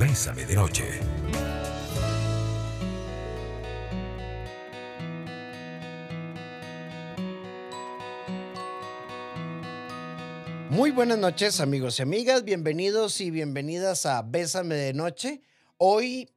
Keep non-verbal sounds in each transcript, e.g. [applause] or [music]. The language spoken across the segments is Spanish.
Bésame de noche. Muy buenas noches amigos y amigas, bienvenidos y bienvenidas a Bésame de Noche. Hoy,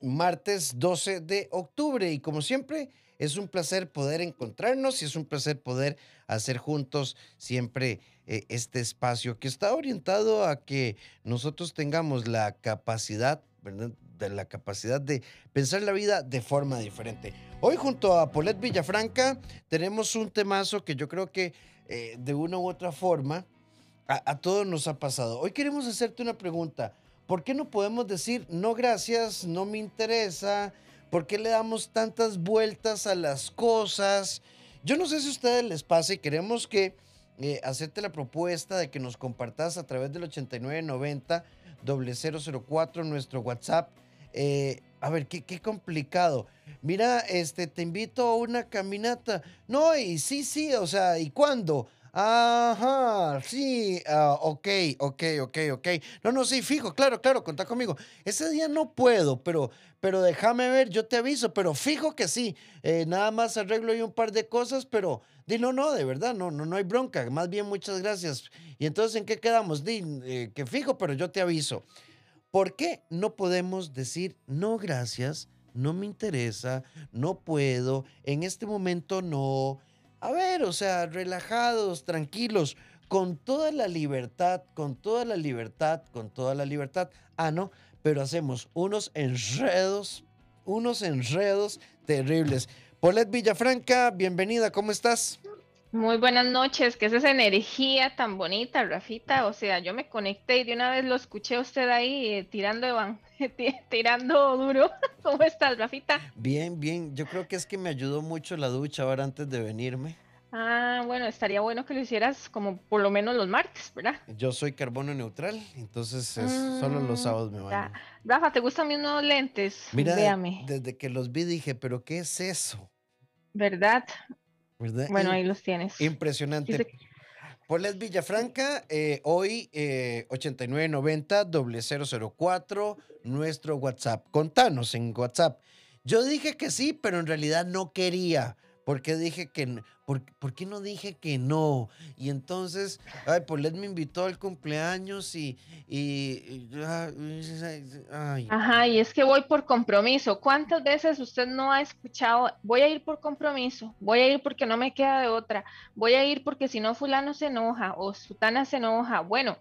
martes 12 de octubre y como siempre, es un placer poder encontrarnos y es un placer poder hacer juntos siempre eh, este espacio que está orientado a que nosotros tengamos la capacidad, ¿verdad? De la capacidad de pensar la vida de forma diferente. Hoy junto a Paulette Villafranca tenemos un temazo que yo creo que eh, de una u otra forma a, a todos nos ha pasado. Hoy queremos hacerte una pregunta. ¿Por qué no podemos decir no gracias, no me interesa? ¿Por qué le damos tantas vueltas a las cosas? Yo no sé si a ustedes les pasa y queremos que eh, hacerte la propuesta de que nos compartas a través del 8990 004 nuestro WhatsApp. Eh, a ver, qué, qué complicado. Mira, este, te invito a una caminata. No, y sí, sí, o sea, ¿y cuándo? Ajá, sí, ah, ok, ok, ok, ok. No, no, sí, fijo, claro, claro, contá conmigo. Ese día no puedo, pero, pero déjame ver, yo te aviso, pero fijo que sí. Eh, nada más arreglo yo un par de cosas, pero di, no, no, de verdad, no, no, no hay bronca. Más bien, muchas gracias. Y entonces, ¿en qué quedamos? Di, eh, que fijo, pero yo te aviso. ¿Por qué no podemos decir no, gracias? No me interesa, no puedo, en este momento no. A ver, o sea, relajados, tranquilos, con toda la libertad, con toda la libertad, con toda la libertad. Ah, no, pero hacemos unos enredos, unos enredos terribles. Paulette Villafranca, bienvenida, ¿cómo estás? Muy buenas noches, ¿qué es esa energía tan bonita, Rafita? O sea, yo me conecté y de una vez lo escuché a usted ahí eh, tirando, [laughs] ti- tirando duro. [laughs] ¿Cómo estás, Rafita? Bien, bien. Yo creo que es que me ayudó mucho la ducha ahora antes de venirme. Ah, bueno, estaría bueno que lo hicieras como por lo menos los martes, ¿verdad? Yo soy carbono neutral, entonces es, solo los Mm, sábados me baño. Rafa, ¿te gustan mis nuevos lentes? Mira, Véame, desde que los vi dije, pero ¿qué es eso? ¿verdad? ¿Verdad? Bueno, ahí los tienes. Impresionante. Dice- Paulette Villafranca, eh, hoy eh, 8990-004, nuestro WhatsApp. Contanos en WhatsApp. Yo dije que sí, pero en realidad no quería. ¿Por qué dije que n- por, por qué no dije que no? Y entonces, ay, Paulette me invitó al cumpleaños y. y, y- ay, Ajá, y es que voy por compromiso. ¿Cuántas veces usted no ha escuchado, voy a ir por compromiso, voy a ir porque no me queda de otra, voy a ir porque si no fulano se enoja o sutana se enoja? Bueno,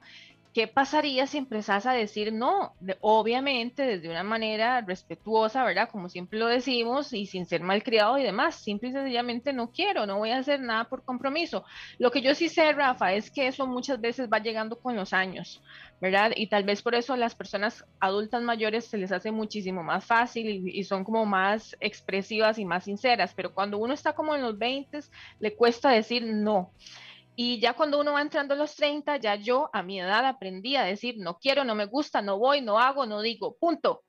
¿qué pasaría si empezás a decir no? Obviamente desde una manera respetuosa, ¿verdad? Como siempre lo decimos y sin ser malcriado y demás. Simple y sencillamente no quiero, no voy a hacer nada por compromiso. Lo que yo sí sé, Rafa, es que eso muchas veces va llegando con los años. ¿verdad? Y tal vez por eso a las personas adultas mayores se les hace muchísimo más fácil y, y son como más expresivas y más sinceras, pero cuando uno está como en los 20 le cuesta decir no. Y ya cuando uno va entrando a los 30, ya yo a mi edad aprendí a decir no quiero, no me gusta, no voy, no hago, no digo, punto.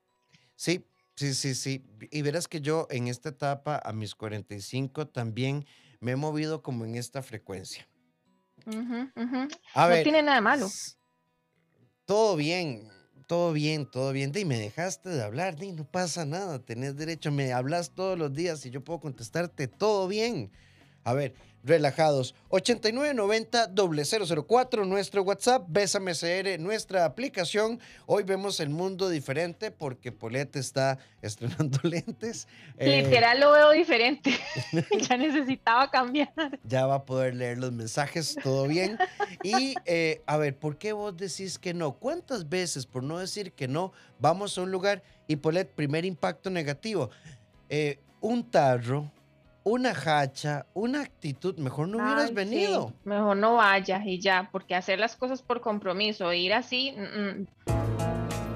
Sí, sí, sí, sí. Y verás que yo en esta etapa, a mis 45, también me he movido como en esta frecuencia. Ujú, ujú. A No ver, tiene nada malo. todo bien, todo bien, todo bien. Y me dejaste de hablar, di, no pasa nada, tenés derecho, me hablas todos los días y yo puedo contestarte todo bien. A ver, relajados. 8990-004, nuestro WhatsApp, Bésame CR, nuestra aplicación. Hoy vemos el mundo diferente porque Polet está estrenando [laughs] lentes. Eh, Literal lo veo diferente. [laughs] ya necesitaba cambiar. ya va a poder leer los mensajes, todo bien. Y eh, a ver, ¿por qué vos decís que no? ¿Cuántas veces, por no decir que no, vamos a un lugar y Polet, primer impacto negativo? Eh, un tarro, una hacha, una actitud, mejor no hubieras Ay, sí, venido. Mejor no vaya y ya, porque hacer las cosas por compromiso, ir así, mm, mm,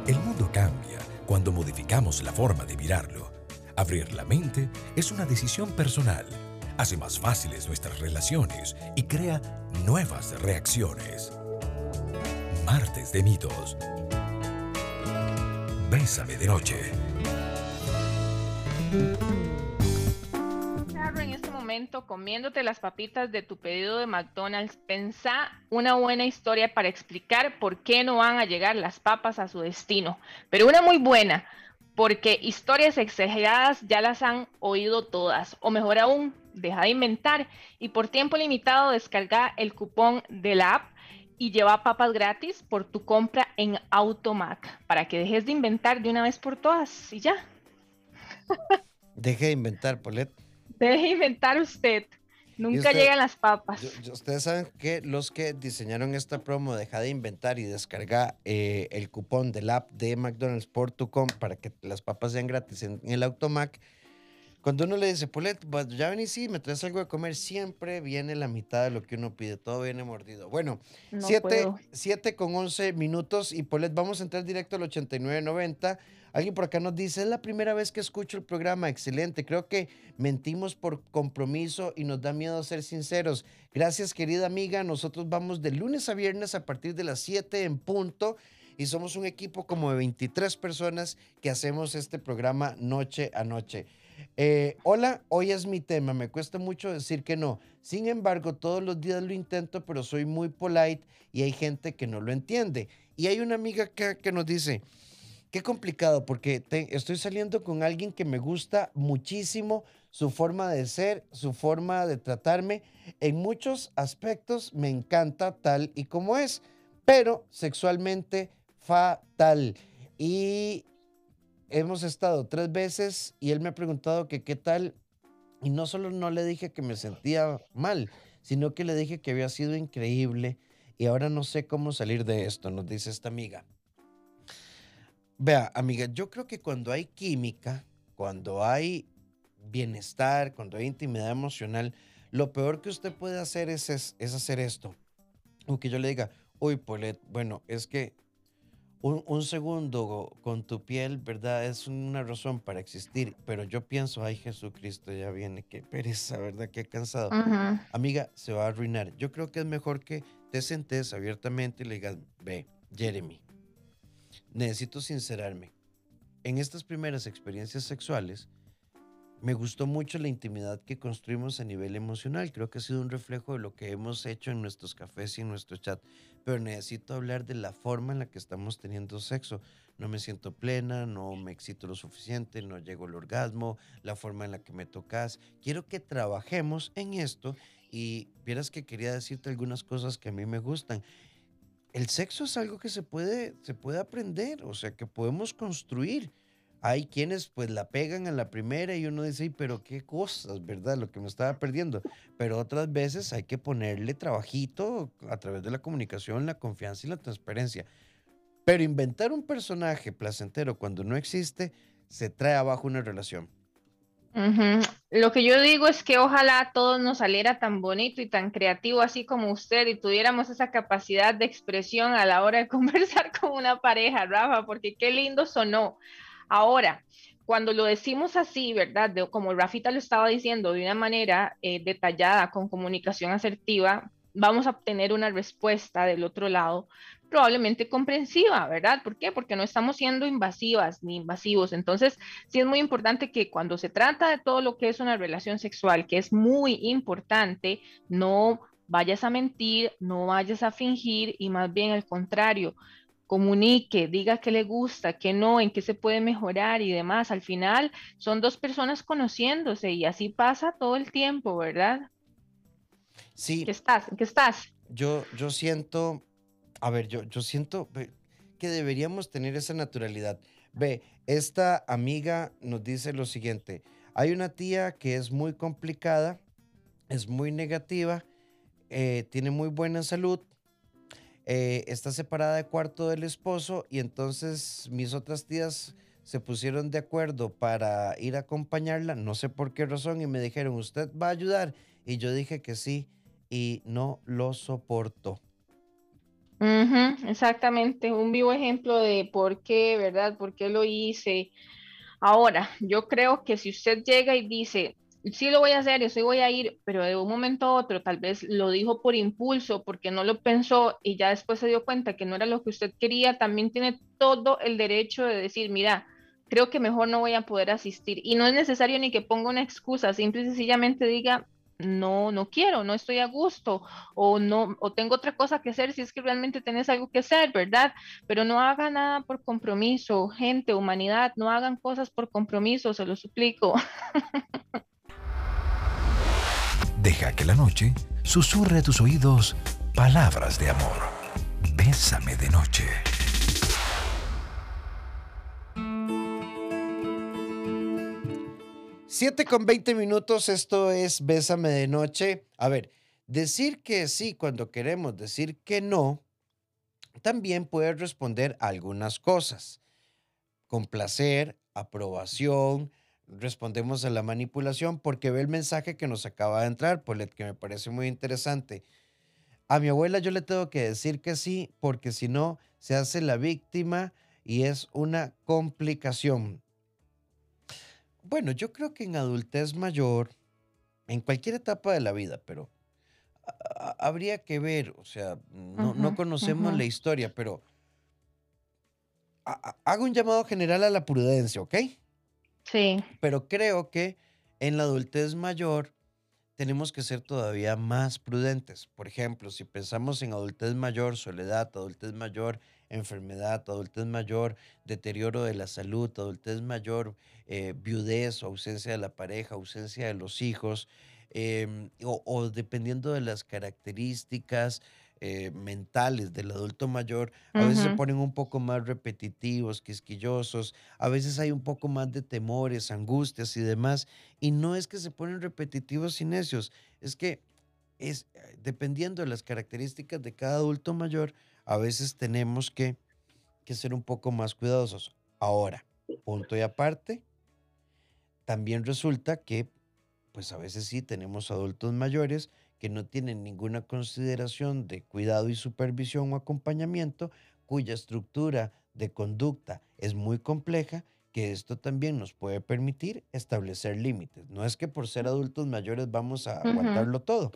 El mundo cambia cuando modificamos la forma de mirarlo. Abrir la mente es una decisión personal. Hace más fáciles nuestras relaciones y crea nuevas reacciones. Martes de mitos. Bésame de noche. Momento comiéndote las papitas de tu pedido de McDonald's, pensá una buena historia para explicar por qué no van a llegar las papas a su destino. Pero una muy buena, porque historias exageradas ya las han oído todas. O mejor aún, deja de inventar y por tiempo limitado descarga el cupón de la app y lleva papas gratis por tu compra en Automac para que dejes de inventar de una vez por todas y ya. Deje de inventar, Polet. Deje de inventar usted. Nunca llegan las papas. ustedes saben que los que diseñaron esta promo, deja de inventar y descarga eh, el cupón del app de McDonald's por tu compra para que las papas sean gratis en, el Automac. Cuando uno le dice, Polet, ya ven y sí, me traes algo de comer, siempre viene la mitad de lo que uno pide, todo viene mordido. Bueno, 7 con 11 minutos y Polet, vamos a entrar directo al 89.90. Alguien por acá nos dice, es la primera vez que escucho el programa, excelente. Creo que mentimos por compromiso y nos da miedo ser sinceros. Gracias, querida amiga. Nosotros vamos de lunes a viernes a partir de las 7 en punto y somos un equipo como de 23 personas que hacemos este programa noche a noche. Eh, hola, hoy es mi tema, me cuesta mucho decir que no. Sin embargo, todos los días lo intento, pero soy muy polite y hay gente que no lo entiende. Y hay una amiga que, que nos dice, Qué complicado, porque estoy saliendo con alguien que me gusta muchísimo, su forma de ser, su forma de tratarme. En muchos aspectos me encanta tal y como es, pero sexualmente fatal. Y hemos estado tres veces y él me ha preguntado que qué tal. Y no solo no le dije que me sentía mal, sino que le dije que había sido increíble y ahora no sé cómo salir de esto, nos dice esta amiga. Vea, amiga, yo creo que cuando hay química, cuando hay bienestar, cuando hay intimidad emocional, lo peor que usted puede hacer es, es, hacer esto. O que yo le diga, uy, Polet, bueno, es que un, segundo con tu piel, ¿verdad? Es una razón para existir, pero yo pienso, ay, Jesucristo ya viene, qué pereza, ¿verdad? Qué cansado. Amiga, se va a arruinar. Yo creo que es mejor que te sentes abiertamente y le digas, ve, Jeremy, necesito sincerarme. En estas primeras experiencias sexuales, me gustó mucho la intimidad que construimos a nivel emocional. Creo que ha sido un reflejo de lo que hemos hecho en nuestros cafés y en nuestro chat. Pero necesito hablar de la forma en la que estamos teniendo sexo. No me siento plena, no me excito lo suficiente, no llego al orgasmo, la forma en la que me tocas. Quiero que trabajemos en esto y vieras que quería decirte algunas cosas que a mí me gustan el sexo es algo que se puede, se puede aprender, o sea, que podemos construir. Hay quienes pues la pegan a la primera y uno dice, pero qué cosas, ¿verdad? Lo que me estaba perdiendo. Pero otras veces hay que ponerle trabajito a través de la comunicación, la confianza y la transparencia. Pero inventar un personaje placentero cuando no existe, se trae abajo una relación. Lo que yo digo es que ojalá todo nos saliera tan bonito y tan creativo así como usted y tuviéramos esa capacidad de expresión a la hora de [laughs] conversar con una pareja, Rafa, porque qué lindo sonó. Ahora, cuando lo decimos así, ¿verdad? como Rafita lo estaba diciendo, de una manera eh, detallada, con comunicación asertiva, vamos a obtener una respuesta del otro lado probablemente comprensiva, ¿verdad? ¿Por qué? Porque no estamos siendo invasivas ni invasivos. Entonces, sí es muy importante que cuando se trata de todo lo que es una relación sexual, que es muy importante, no vayas a mentir, no vayas a fingir y más bien al contrario, comunique, diga qué le gusta, qué no, en qué se puede mejorar y demás. Al final son dos personas conociéndose y así pasa todo el tiempo, ¿verdad? Sí. ¿Qué estás? ¿Qué estás? Yo, yo siento a ver, yo, yo siento que deberíamos tener esa naturalidad. Ve, esta amiga nos dice lo siguiente, hay una tía que es muy complicada, es muy negativa, eh, tiene muy buena salud, eh, está separada de cuarto del esposo y entonces mis otras tías se pusieron de acuerdo para ir a acompañarla, no sé por qué razón, y me dijeron, ¿usted va a ayudar? Y yo dije que sí y no lo soporto exactamente, un vivo ejemplo de por qué, ¿verdad? ¿Por qué lo hice? Ahora, yo creo que si usted llega y dice, sí lo voy a hacer, yo sí voy a ir, pero de un momento a otro tal vez lo dijo por impulso, porque no lo pensó y ya después se dio cuenta que no era lo que usted quería, también tiene todo el derecho de decir, mira, creo que mejor no voy a poder asistir. Y no es necesario ni que ponga una excusa, simple y sencillamente diga, no, no quiero, no estoy a gusto, o no, o tengo otra cosa que hacer si es que realmente tenés algo que hacer, ¿verdad? Pero no hagan nada por compromiso, gente, humanidad, no hagan cosas por compromiso, se lo suplico. [laughs] Deja que la noche susurre a tus oídos palabras de amor. Bésame de noche. 7 con 20 minutos, esto es Bésame de Noche. A ver, decir que sí cuando queremos decir que no, también puede responder a algunas cosas. Complacer, aprobación, respondemos a la manipulación porque ve el mensaje que nos acaba de entrar, que me parece muy interesante. A mi abuela yo le tengo que decir que sí, porque si no, se hace la víctima y es una complicación. Bueno, yo creo que en adultez mayor, en cualquier etapa de la vida, pero habría que ver, o sea, no, conocemos la historia, pero hago un llamado general a la prudencia, ¿ok? Sí. Pero creo que en la adultez mayor tenemos que ser todavía más prudentes. Por ejemplo, si pensamos en adultez mayor, soledad, adultez mayor, enfermedad, adultez mayor, deterioro de la salud, adultez mayor, eh, viudez o ausencia de la pareja, ausencia de los hijos, em, o, dependiendo de las características eh, mentales del adulto mayor, a veces se ponen un poco más repetitivos, quisquillosos, a veces hay un poco más de temores, angustias y demás, y no es que se ponen repetitivos y necios, es que es eh, dependiendo de las características de cada adulto mayor, a veces tenemos que, ser un poco más cuidadosos. Ahora, punto y aparte, también resulta que, pues a veces sí tenemos adultos mayores que no tienen ninguna consideración de cuidado y supervisión o acompañamiento, cuya estructura de conducta es muy compleja, que esto también nos puede permitir establecer límites. No es que por ser adultos mayores vamos a aguantarlo todo.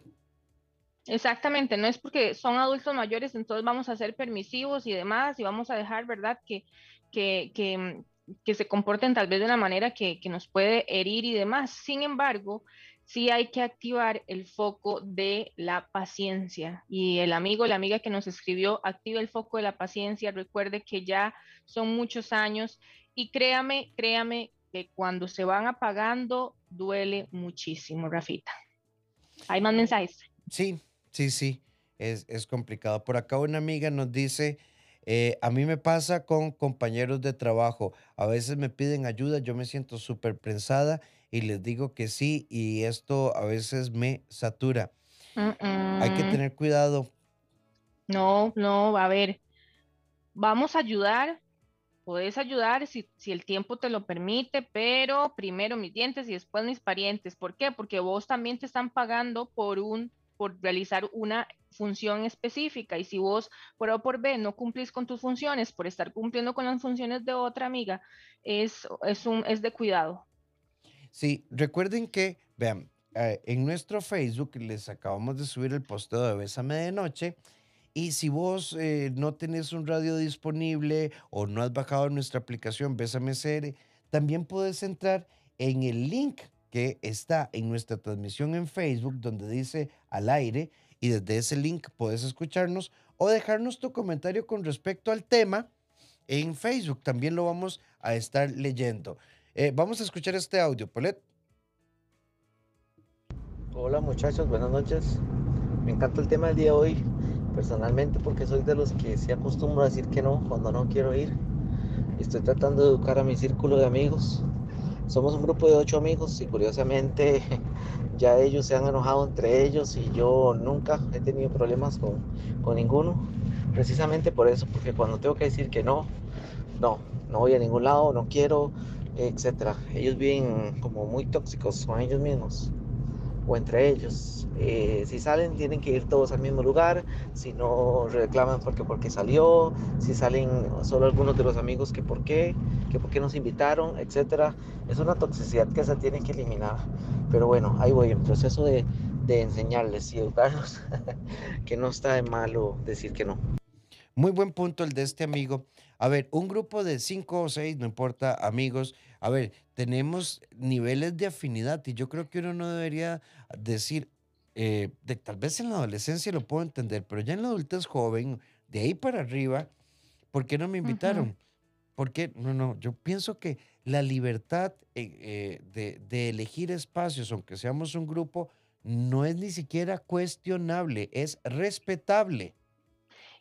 Exactamente, no es porque son adultos mayores, entonces vamos a ser permisivos y demás, y vamos a dejar, ¿verdad?, que, que, que, que se comporten tal vez de una manera que, que, nos puede herir y demás. Sin embargo, sí hay que activar el foco de la paciencia. Y el amigo, la amiga que nos escribió, active el foco de la paciencia, recuerde que ya son muchos años y créame, créame que cuando se van apagando duele muchísimo, Rafita. ¿Hay más mensajes? Sí, Sí, sí, es, complicado. Por acá una amiga nos dice, eh, a mí me pasa con compañeros de trabajo, a veces me piden ayuda, yo me siento súper prensada y les digo que sí y esto a veces me satura. Hay que tener cuidado. No, no, a ver, vamos a ayudar, puedes ayudar si, si, el tiempo te lo permite, pero primero mis dientes y después mis parientes. ¿Por qué? Porque vos también te están pagando por un por realizar una función específica y si vos por A por B no cumplís con tus funciones por estar cumpliendo con las funciones de otra amiga, es, es, un, es de cuidado. Sí, recuerden que, vean, eh, en nuestro Facebook les acabamos de subir el posteo de Bésame de Noche. Y si vos eh, no tenés un radio disponible o no has bajado nuestra aplicación Bésame CR, también puedes entrar en el link que está en nuestra transmisión en Facebook, donde dice al aire, y desde ese link puedes escucharnos o dejarnos tu comentario con respecto al tema en Facebook. También lo vamos a estar leyendo. Eh, vamos a escuchar este audio, Polet. Hola muchachos, buenas noches. Me encanta el tema del día de hoy, personalmente porque soy de los que se acostumbro a decir que no cuando no quiero ir. Estoy tratando de educar a mi círculo de amigos somos un grupo de ocho amigos y curiosamente [laughs] ya ellos se han enojado entre ellos y yo nunca he tenido problemas con, con ninguno. Precisamente por eso, porque cuando tengo que decir que no, no, no voy a ningún lado, no quiero, etc. Ellos viven como muy tóxicos con ellos mismos o entre ellos. Eh, si salen tienen que ir todos al mismo lugar, si no reclaman porque porque salió, si salen solo algunos de los amigos que por qué, que por qué nos invitaron, etcétera. Es una toxicidad que se tiene que eliminar. Pero bueno, ahí voy en proceso de, de enseñarles y educarlos [laughs] que no está de malo decir que no. Muy buen punto el de este amigo. A ver, un grupo de cinco o seis, no importa, amigos. A ver, tenemos niveles de afinidad y yo creo que uno no debería decir, eh, de, tal vez en la adolescencia lo puedo entender, pero ya en la adultez joven, de ahí para arriba, ¿por qué no me invitaron? ¿Por qué? No, no, yo pienso que la libertad eh, eh, de, de elegir espacios, aunque seamos un grupo, no es ni siquiera cuestionable, es respetable.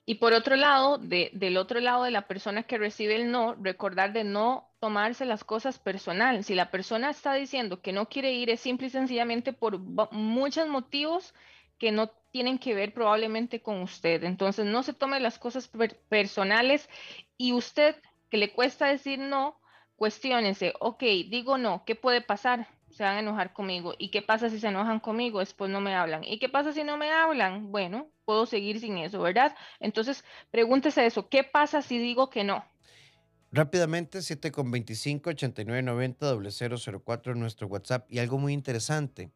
Y por otro lado, de, del otro lado de la persona que recibe el no, recordar de no tomarse las cosas personal. Si la persona está diciendo que no quiere ir, es simple y sencillamente por muchos motivos que no tienen que ver probablemente con usted. Entonces, no se tome las cosas personales y usted que le cuesta decir no, cuestiónese, ok, digo no, ¿qué puede pasar? Se van a enojar conmigo. ¿Y qué pasa si se enojan conmigo? Después no me hablan. ¿Y qué pasa si no me hablan? Bueno, puedo seguir sin eso, ¿verdad? Entonces, pregúntese eso, ¿qué pasa si digo que no? Rápidamente, 7 con 25 8990 004 en nuestro WhatsApp. Y algo muy interesante.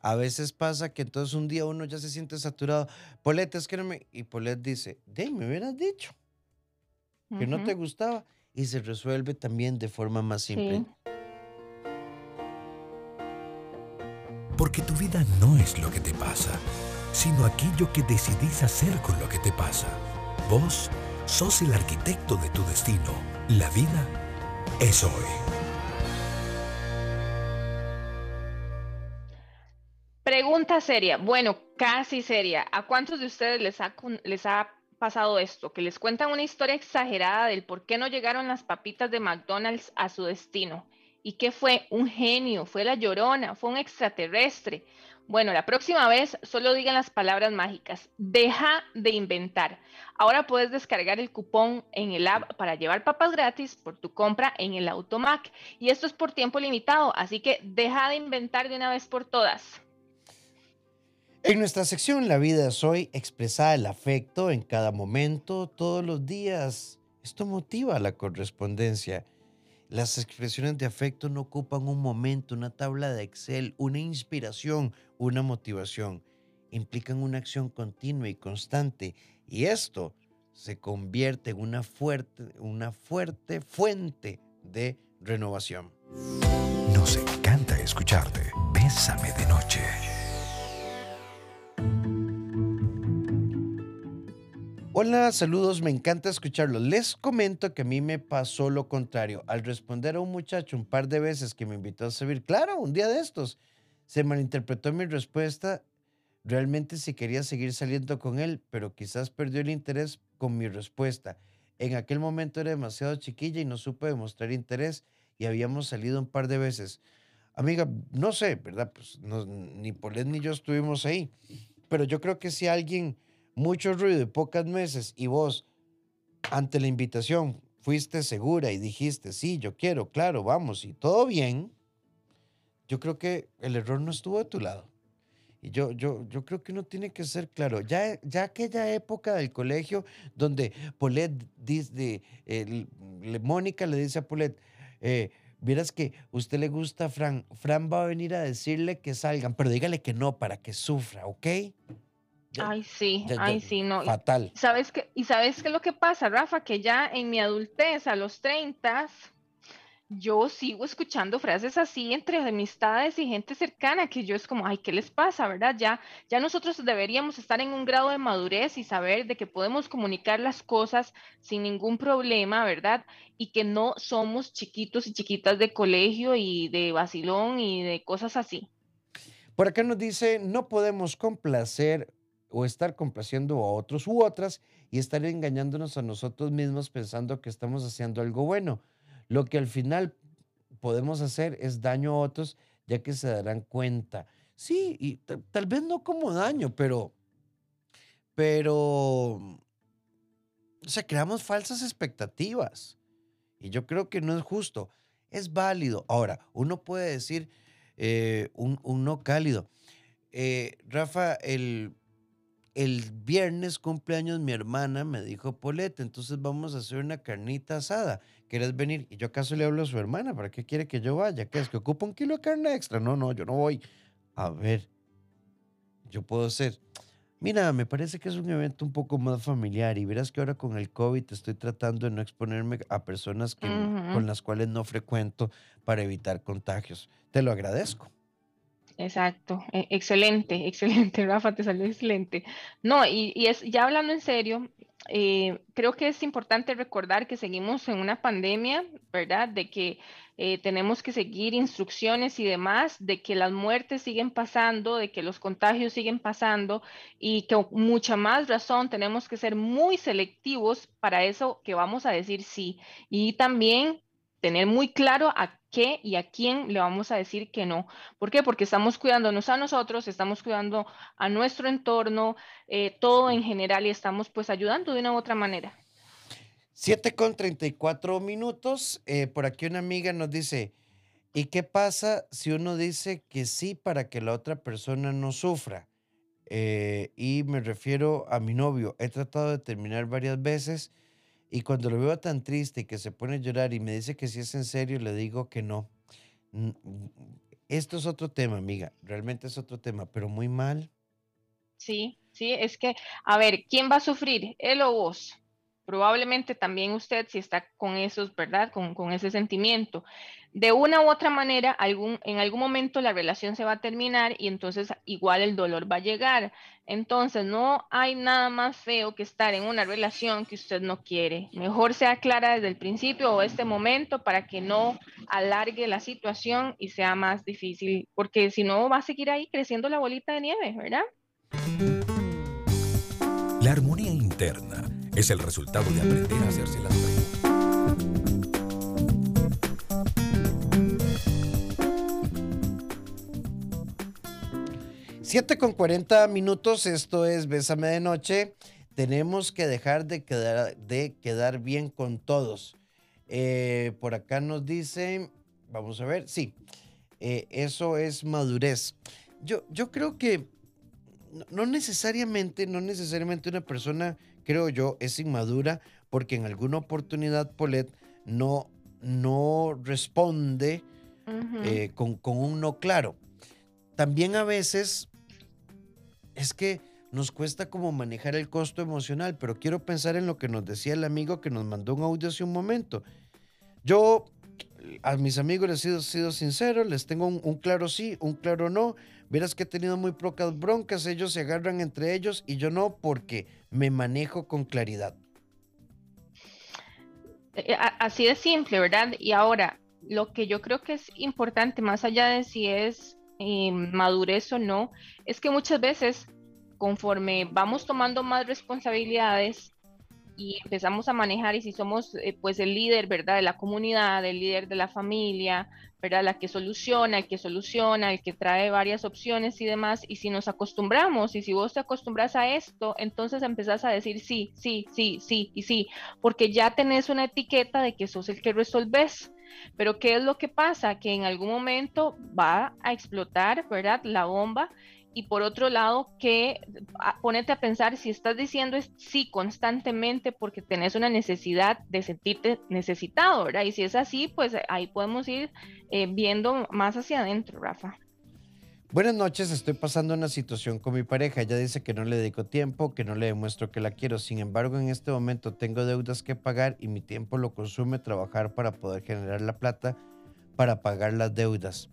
A veces pasa que entonces un día uno ya se siente saturado. Polet, es que no me. Y Polet dice, de, me hubieras dicho que no te gustaba. Y se resuelve también de forma más simple. Porque tu vida no es lo que te pasa, sino aquello que decidís hacer con lo que te pasa. Vos sos el arquitecto de tu destino. La vida es hoy. Pregunta seria, bueno, casi seria. ¿A cuántos de ustedes les ha, les ha pasado esto? Que les cuentan una historia exagerada del por qué no llegaron las papitas de McDonald's a su destino. ¿Y qué fue? Un genio, fue la llorona, fue un extraterrestre. Bueno, la próxima vez solo digan las palabras mágicas. Deja de inventar. Ahora puedes descargar el cupón en el app para llevar papas gratis por tu compra en el Automac. Y esto es por tiempo limitado, así que deja de inventar de una vez por todas. En nuestra sección La vida es hoy, expresar el afecto en cada momento, todos los días. Esto motiva la correspondencia. Las expresiones de afecto no ocupan un momento, una tabla de Excel, una inspiración, una motivación. Implican una acción continua y constante. Y esto se convierte en una fuerte, una fuerte fuente de renovación. Nos encanta escucharte. Bésame de noche. Hola, saludos, me encanta escucharlo. Les comento que a mí me pasó lo contrario. Al responder a un muchacho un par de veces que me invitó a servir, claro, un día de estos, se malinterpretó mi respuesta. Realmente si quería seguir saliendo con él, pero quizás perdió el interés con mi respuesta. En aquel momento era demasiado chiquilla y no supe demostrar interés y habíamos salido un par de veces. Amiga, no sé, ¿verdad? Pues ni Polet ni yo estuvimos ahí. Pero yo creo que si alguien mucho ruido y pocas meses y vos, ante la invitación, fuiste segura y dijiste, sí, yo quiero, claro, vamos, y todo bien, yo creo que el error no estuvo de tu lado. Y yo, yo, yo creo que uno tiene que ser claro. Ya, ya aquella época del colegio donde Polet dice, Mónica le dice a Polet, eh, que usted le gusta a Fran, Fran va a venir a decirle que salgan, pero dígale que no para que sufra, ¿ok? Ay, sí, ay, sí, no. Fatal. ¿Sabes qué? ¿Y sabes qué es lo que pasa, Rafa? Que ya en mi adultez, a los 30, yo sigo escuchando frases así entre amistades y gente cercana, que yo es como, ay, ¿qué les pasa, verdad? Ya, ya nosotros deberíamos estar en un grado de madurez y saber de que podemos comunicar las cosas sin ningún problema, ¿verdad? Y que no somos chiquitos y chiquitas de colegio y de vacilón y de cosas así. Por acá nos dice, no podemos complacer o estar complaciendo a otros u otras y estar engañándonos a nosotros mismos pensando que estamos haciendo algo bueno. Lo que al final podemos hacer es daño a otros ya que se darán cuenta. Sí, y tal vez no como daño, pero, pero, o sea, creamos falsas expectativas. Y yo creo que no es justo. Es válido. Ahora, uno puede decir eh, un, no cálido. Eh, Rafa, el, el viernes cumpleaños mi hermana me dijo, Polete, entonces vamos a hacer una carnita asada. ¿Quieres venir? Y yo acaso le hablo a su hermana, ¿para qué quiere que yo vaya? ¿Qué es? ¿Que ocupa un kilo de carne extra? No, no, yo no voy. A ver, yo puedo ser, Mira, me parece que es un evento un poco más familiar y verás que ahora con el COVID estoy tratando de no exponerme a personas que, con las cuales no frecuento para evitar contagios. Te lo agradezco. Exacto, e- excelente, [laughs] excelente, Rafa, te salió excelente. No, y, y es, ya hablando en serio, eh, creo que es importante recordar que seguimos en una pandemia, ¿verdad? De que eh, tenemos que seguir instrucciones y demás, de que las muertes siguen pasando, de que los contagios siguen pasando y que mucha más razón tenemos que ser muy selectivos para eso que vamos a decir sí. Y también tener muy claro a qué y a quién le vamos a decir que no. ¿Por qué? Porque estamos cuidándonos a nosotros, estamos cuidando a nuestro entorno, eh, todo en general y estamos pues ayudando de una u otra manera. 7 con 34 minutos. Eh, por aquí una amiga nos dice, ¿y qué pasa si uno dice que sí para que la otra persona no sufra? Eh, y me refiero a mi novio. He tratado de terminar varias veces y cuando lo veo tan triste y que se pone a llorar y me dice que si es en serio, le digo que no. Esto es otro tema, amiga. Realmente es otro tema, pero muy mal. Sí, sí, es que, a ver, ¿quién va a sufrir? ¿Él o vos? probablemente también usted, si está con esos, ¿verdad? Con, ese sentimiento. De una u otra manera, algún, en algún momento la relación se va a terminar y entonces igual el dolor va a llegar. Entonces, no hay nada más feo que estar en una relación que usted no quiere. Mejor sea clara desde el principio o este momento para que no alargue la situación y sea más difícil, porque si no va a seguir ahí creciendo la bolita de nieve, ¿verdad? La armonía interna es el resultado de aprender a hacerse las preguntas. Siete con 40 minutos, esto es Bésame de Noche. Tenemos que dejar de quedar, de quedar bien con todos. Eh, por acá nos dice, vamos a ver, sí, eh, eso es madurez. Yo, yo creo que no necesariamente, no necesariamente una persona creo yo, es inmadura porque en alguna oportunidad Polet no, no responde eh, con, un no claro. También a veces es que nos cuesta como manejar el costo emocional, pero quiero pensar en lo que nos decía el amigo que nos mandó un audio hace un momento. Yo a mis amigos les he sido, sincero, les tengo un, un, claro sí, un claro no. Verás que he tenido muy pocas broncas, ellos se agarran entre ellos y yo no porque me manejo con claridad. Eh, eh, así de simple, ¿verdad? Y ahora, lo que yo creo que es importante, más allá de si es eh, madurez o no, es que muchas veces, conforme vamos tomando más responsabilidades, y empezamos a manejar y si somos eh, pues el líder, ¿verdad? De la comunidad, el líder de la familia, ¿verdad? La que soluciona, el que soluciona, el que trae varias opciones y demás. Y si nos acostumbramos y si vos te acostumbras a esto, entonces empezás a decir sí, sí, sí, sí y sí, porque ya tenés una etiqueta de que sos el que resolves. Pero ¿qué es lo que pasa? Que en algún momento va a explotar, ¿verdad? La bomba y por otro lado, que ah, ponete a pensar si estás diciendo sí constantemente porque tenés una necesidad de sentirte necesitado, ¿verdad? Y si es así, pues ahí podemos ir eh, viendo más hacia adentro, Rafa. Buenas noches, estoy pasando una situación con mi pareja. Ella dice que no le dedico tiempo, que no le demuestro que la quiero. Sin embargo, en este momento tengo deudas que pagar y mi tiempo lo consume trabajar para poder generar la plata para pagar las deudas.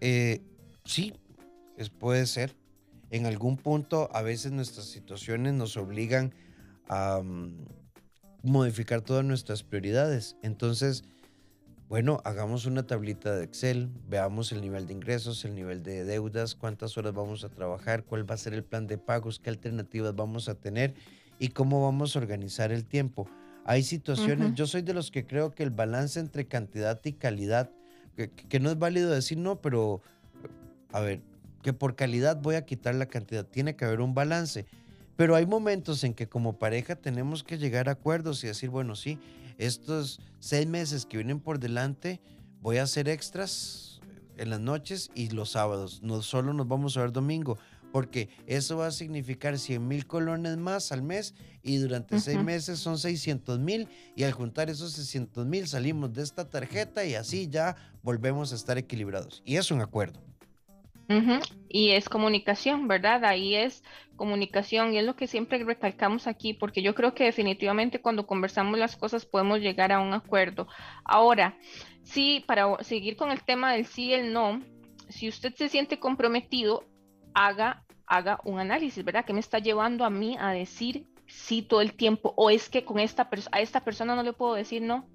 Eh, sí, es, puede ser. En algún punto, a veces nuestras situaciones nos obligan a mm, modificar todas nuestras prioridades. Entonces, bueno, hagamos una tablita de Excel, veamos el nivel de ingresos, el nivel de deudas, cuántas horas vamos a trabajar, cuál va a ser el plan de pagos, qué alternativas vamos a tener y cómo vamos a organizar el tiempo. Hay situaciones, yo soy de los que creo que el balance entre cantidad y calidad, que no es válido decir no, pero a ver, que por calidad voy a quitar la cantidad. Tiene que haber un balance. Pero hay momentos en que como pareja tenemos que llegar a acuerdos y decir, bueno, sí, estos seis meses que vienen por delante, voy a hacer extras en las noches y los sábados. No solo nos vamos a ver domingo, porque eso va a significar 100 mil colones más al mes y durante seis meses son 600 mil y al juntar esos 600 mil salimos de esta tarjeta y así ya volvemos a estar equilibrados. Y es un acuerdo. Y es comunicación, ¿verdad? Ahí es comunicación y es lo que siempre recalcamos aquí, porque yo creo que definitivamente cuando conversamos las cosas podemos llegar a un acuerdo. Ahora, sí, para seguir con el tema del sí y el no, si usted se siente comprometido, haga, haga un análisis, ¿verdad? ¿Qué me está llevando a mí a decir sí todo el tiempo? ¿O es que con esta a esta persona no le puedo decir no?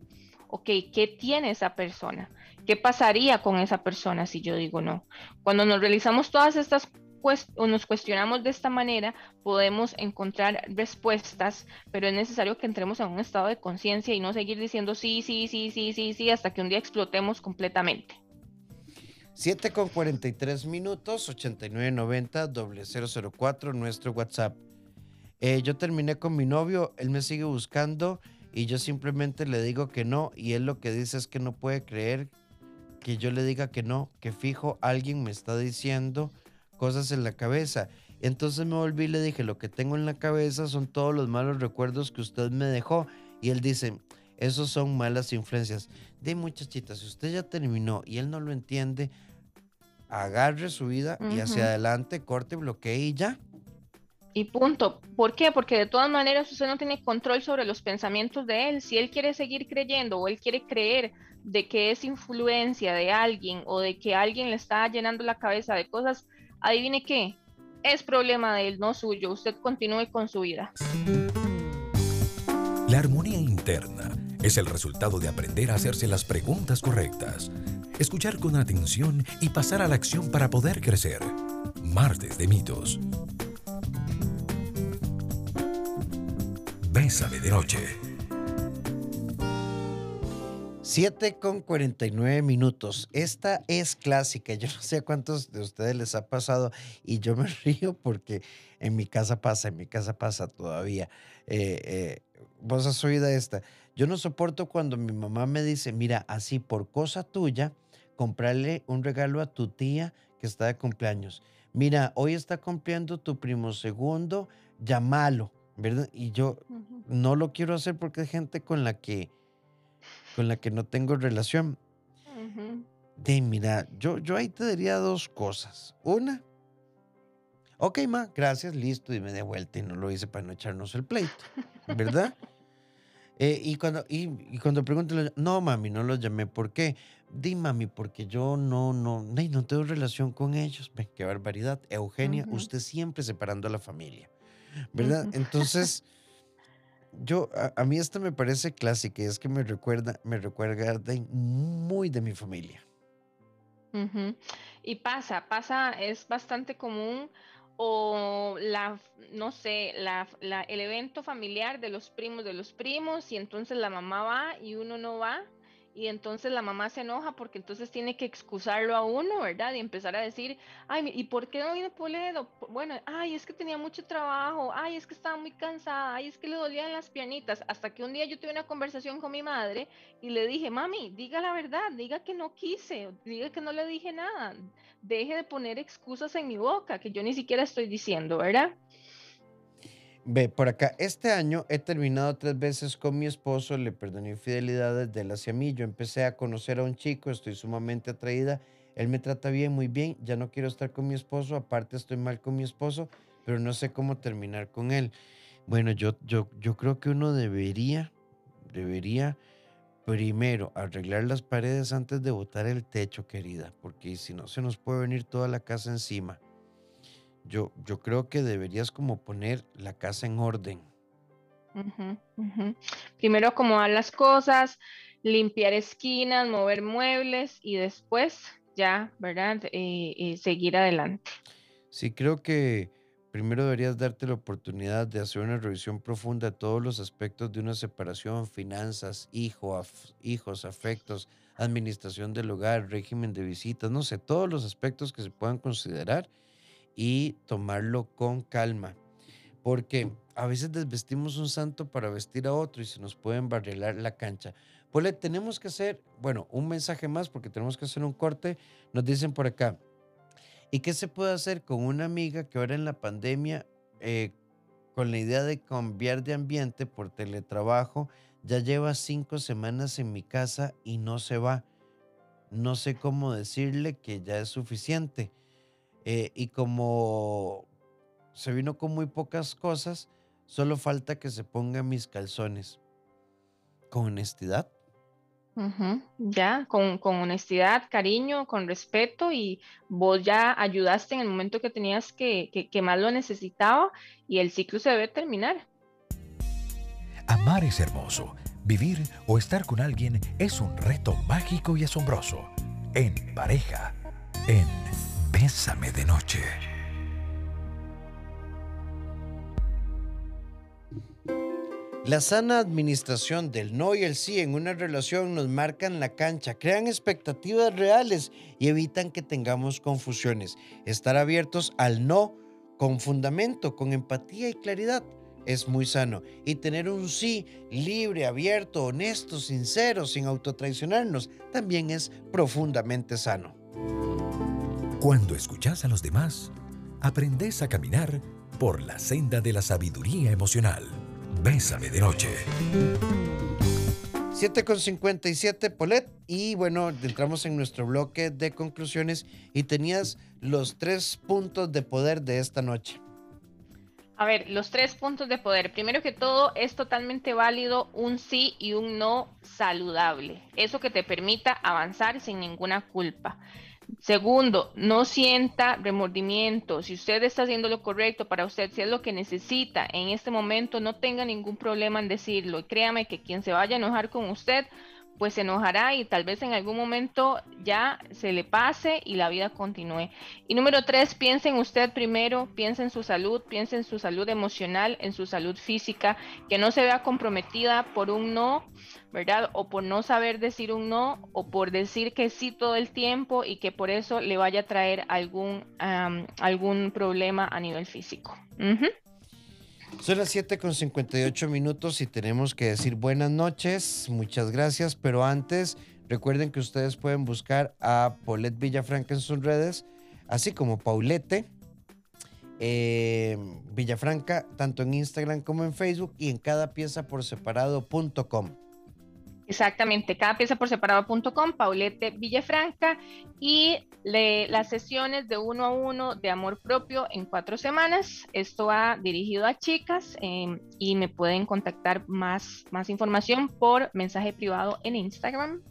Ok, ¿qué tiene esa persona? ¿Qué pasaría con esa persona si yo digo no? Cuando nos realizamos todas estas o nos cuestionamos de esta manera, podemos encontrar respuestas, pero es necesario que entremos en un estado de conciencia y no seguir diciendo sí, sí, sí, sí, sí, sí, hasta que un día explotemos completamente. 7 con 43 minutos, 8990 004, nuestro WhatsApp. Eh, yo terminé con mi novio, él me sigue buscando y yo simplemente le digo que no y él lo que dice es que no puede creer que yo le diga que no, que fijo alguien me está diciendo cosas en la cabeza. Entonces me volví y le dije, lo que tengo en la cabeza son todos los malos recuerdos que usted me dejó. Y él dice, esos son malas influencias. De muchachita, si usted ya terminó y él no lo entiende, agarre su vida y hacia adelante, corte, bloquee y ya. Y punto. ¿Por qué? Porque de todas maneras usted no tiene control sobre los pensamientos de él. Si él quiere seguir creyendo o él quiere creer de que es influencia de alguien o de que alguien le está llenando la cabeza de cosas, adivine qué, es problema de él, no suyo. Usted continúe con su vida. La armonía interna es el resultado de aprender a hacerse las preguntas correctas, escuchar con atención y pasar a la acción para poder crecer. Martes de mitos. Bésame de noche. 7 con 49 minutos. Esta es clásica. Yo no sé a cuántos de ustedes les ha pasado y yo me [laughs] río porque en mi casa pasa, en mi casa pasa todavía. Eh, eh, vos has oído esta. Yo no soporto cuando mi mamá me dice, mira, así por cosa tuya, comprarle un regalo a tu tía que está de cumpleaños. Mira, hoy está cumpliendo tu primo segundo, llámalo. ¿Verdad? Y yo no lo quiero hacer porque hay gente con la que, con la que no tengo relación. De, mira, yo, yo ahí te diría dos cosas. Una, ok, ma, gracias, listo, y me de vuelta y no lo hice para no echarnos el pleito, ¿verdad? [laughs] Eh, y cuando, y, cuando pregunto, no, mami, no los llamé, ¿por qué? Di, mami, porque yo no, no, no, tengo relación con ellos. Qué barbaridad. Eugenia, usted siempre separando a la familia. ¿Verdad? [laughs] Entonces, yo, a, mí esta me parece clásica y es que me recuerda, me recuerda muy de mi familia. Y pasa, pasa, es bastante común o la, no sé, la, la, el evento familiar de los primos de los primos y entonces la mamá va y uno no va y entonces la mamá se enoja porque entonces tiene que excusarlo a uno, ¿verdad? Y empezar a decir, ay, ¿y por qué no viene Poledo? Bueno, ay, es que tenía mucho trabajo, ay, es que estaba muy cansada, ay, es que le dolían las piernitas. Hasta que un día yo tuve una conversación con mi madre y le dije, mami, diga la verdad, diga que no quise, diga que no le dije nada, deje de poner excusas en mi boca, que yo ni siquiera estoy diciendo, ¿verdad? Ve, por acá, este año he terminado tres veces con mi esposo, le perdoné infidelidades de él hacia mí. Yo empecé a conocer a un chico, estoy sumamente atraída. Él me trata bien, muy bien. Ya no quiero estar con mi esposo, aparte estoy mal con mi esposo, pero no sé cómo terminar con él. Bueno, yo, yo, yo creo que uno debería, debería primero arreglar las paredes antes de botar el techo, querida, porque si no se nos puede venir toda la casa encima. Yo, yo creo que deberías como poner la casa en orden. Primero acomodar las cosas, limpiar esquinas, mover muebles y después ya, ¿verdad? Eh, eh, seguir adelante. Sí, creo que primero deberías darte la oportunidad de hacer una revisión profunda de todos los aspectos de una separación, finanzas, hijos, afectos, administración del hogar, régimen de visitas, no sé, todos los aspectos que se puedan considerar y tomarlo con calma. Porque a veces desvestimos un santo para vestir a otro y se nos puede embarrelar la cancha. Pues le tenemos que hacer, bueno, un mensaje más porque tenemos que hacer un corte. Nos dicen por acá. ¿Y qué se puede hacer con una amiga que ahora en la pandemia, eh, con la idea de cambiar de ambiente por teletrabajo, ya lleva cinco semanas en mi casa y no se va? No sé cómo decirle que ya es suficiente eh, y como se vino con muy pocas cosas, solo falta que se ponga mis calzones. Con honestidad. Ya, con, con honestidad, cariño, con respeto y vos ya ayudaste en el momento que tenías que, que, que más lo necesitaba y el ciclo se debe terminar. Amar es hermoso. Vivir o estar con alguien es un reto mágico y asombroso. En pareja. En Bésame de Noche. La sana administración del no y el sí en una relación nos marcan la cancha, crean expectativas reales y evitan que tengamos confusiones. Estar abiertos al no con fundamento, con empatía y claridad es muy sano. Y tener un sí libre, abierto, honesto, sincero, sin autotraicionarnos, también es profundamente sano. Cuando escuchas a los demás, aprendes a caminar por la senda de la sabiduría emocional. Bésame de noche. 7 con 57, Polet. Y bueno, entramos en nuestro bloque de conclusiones y tenías los tres puntos de poder de esta noche. A ver, los tres puntos de poder. Primero que todo, es totalmente válido un sí y un no saludable. Eso que te permita avanzar sin ninguna culpa. Segundo, no sienta remordimiento. Si usted está haciendo lo correcto para usted, si es lo que necesita en este momento, no tenga ningún problema en decirlo. Créame que quien se vaya a enojar con usted, pues se enojará y tal vez en algún momento ya se le pase y la vida continúe. Y número tres, piense en usted primero, piense en su salud, piense en su salud emocional, en su salud física, que no se vea comprometida por un no, ¿verdad? O por no saber decir un no, o por decir que sí todo el tiempo y que por eso le vaya a traer algún, um, algún problema a nivel físico. Son las 7 con 58 minutos y tenemos que decir buenas noches, muchas gracias, pero antes recuerden que ustedes pueden buscar a Paulette Villafranca en sus redes, así como Paulette eh, Villafranca, tanto en Instagram como en Facebook y en cada pieza por separado.com. Exactamente, cada pieza por separado.com, Paulette Villafranca y las sesiones de uno a uno de amor propio en cuatro semanas. Esto va dirigido a chicas eh, y me pueden contactar más, más información por mensaje privado en Instagram.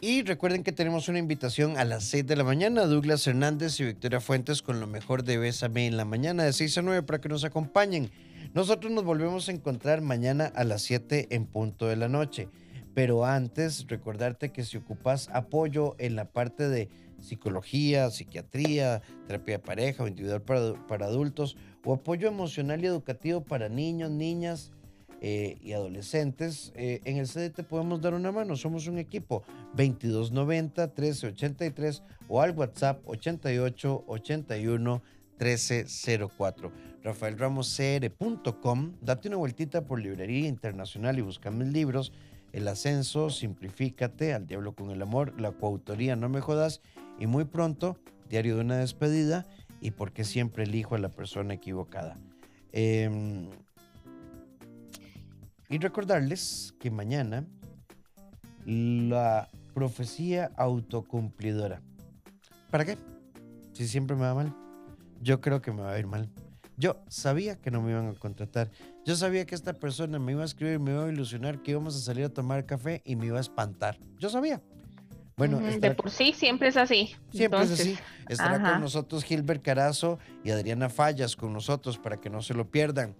Y recuerden que tenemos una invitación a las 6 de la mañana, Douglas Hernández y Victoria Fuentes con lo mejor de Bésame en la mañana de 6 a 9 para que nos acompañen. Nosotros nos volvemos a encontrar mañana a las 7 en punto de la noche. Pero antes, recordarte que si ocupas apoyo en la parte de psicología, psiquiatría, terapia de pareja o individual para, para adultos, o apoyo emocional y educativo para niños, niñas eh, y adolescentes, eh, en el CD te podemos dar una mano. Somos un equipo 2290-1383 o al WhatsApp 88 81 1304 rafaelramoscr.com. Date una vueltita por Librería Internacional y busca mis libros. El Ascenso, Simplifícate, Al Diablo con el Amor, La Coautoría, No Me Jodas. Y muy pronto, Diario de una Despedida y Por qué siempre elijo a la persona equivocada. Eh, y recordarles que mañana la profecía autocumplidora. ¿Para qué? Si siempre me va mal. Yo creo que me va a ir mal. Yo sabía que no me iban a contratar. Yo sabía que esta persona me iba a escribir, me iba a ilusionar, que íbamos a salir a tomar café y me iba a espantar. Yo sabía. Bueno, de por sí siempre es así. Siempre Entonces, es así. Estará ajá. con nosotros Gilbert Carazo y Adriana Fallas con nosotros para que no se lo pierdan.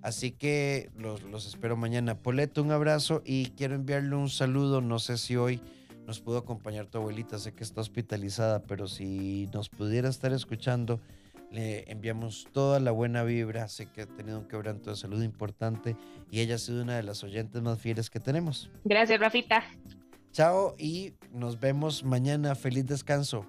Así que los, los espero mañana. Poleto, un abrazo y quiero enviarle un saludo. No sé si hoy nos pudo acompañar tu abuelita. Sé que está hospitalizada, pero si nos pudiera estar escuchando, le enviamos toda la buena vibra. Sé que ha tenido un quebranto de salud importante y ella ha sido una de las oyentes más fieles que tenemos. Gracias, Rafita. Chao y nos vemos mañana. Feliz descanso.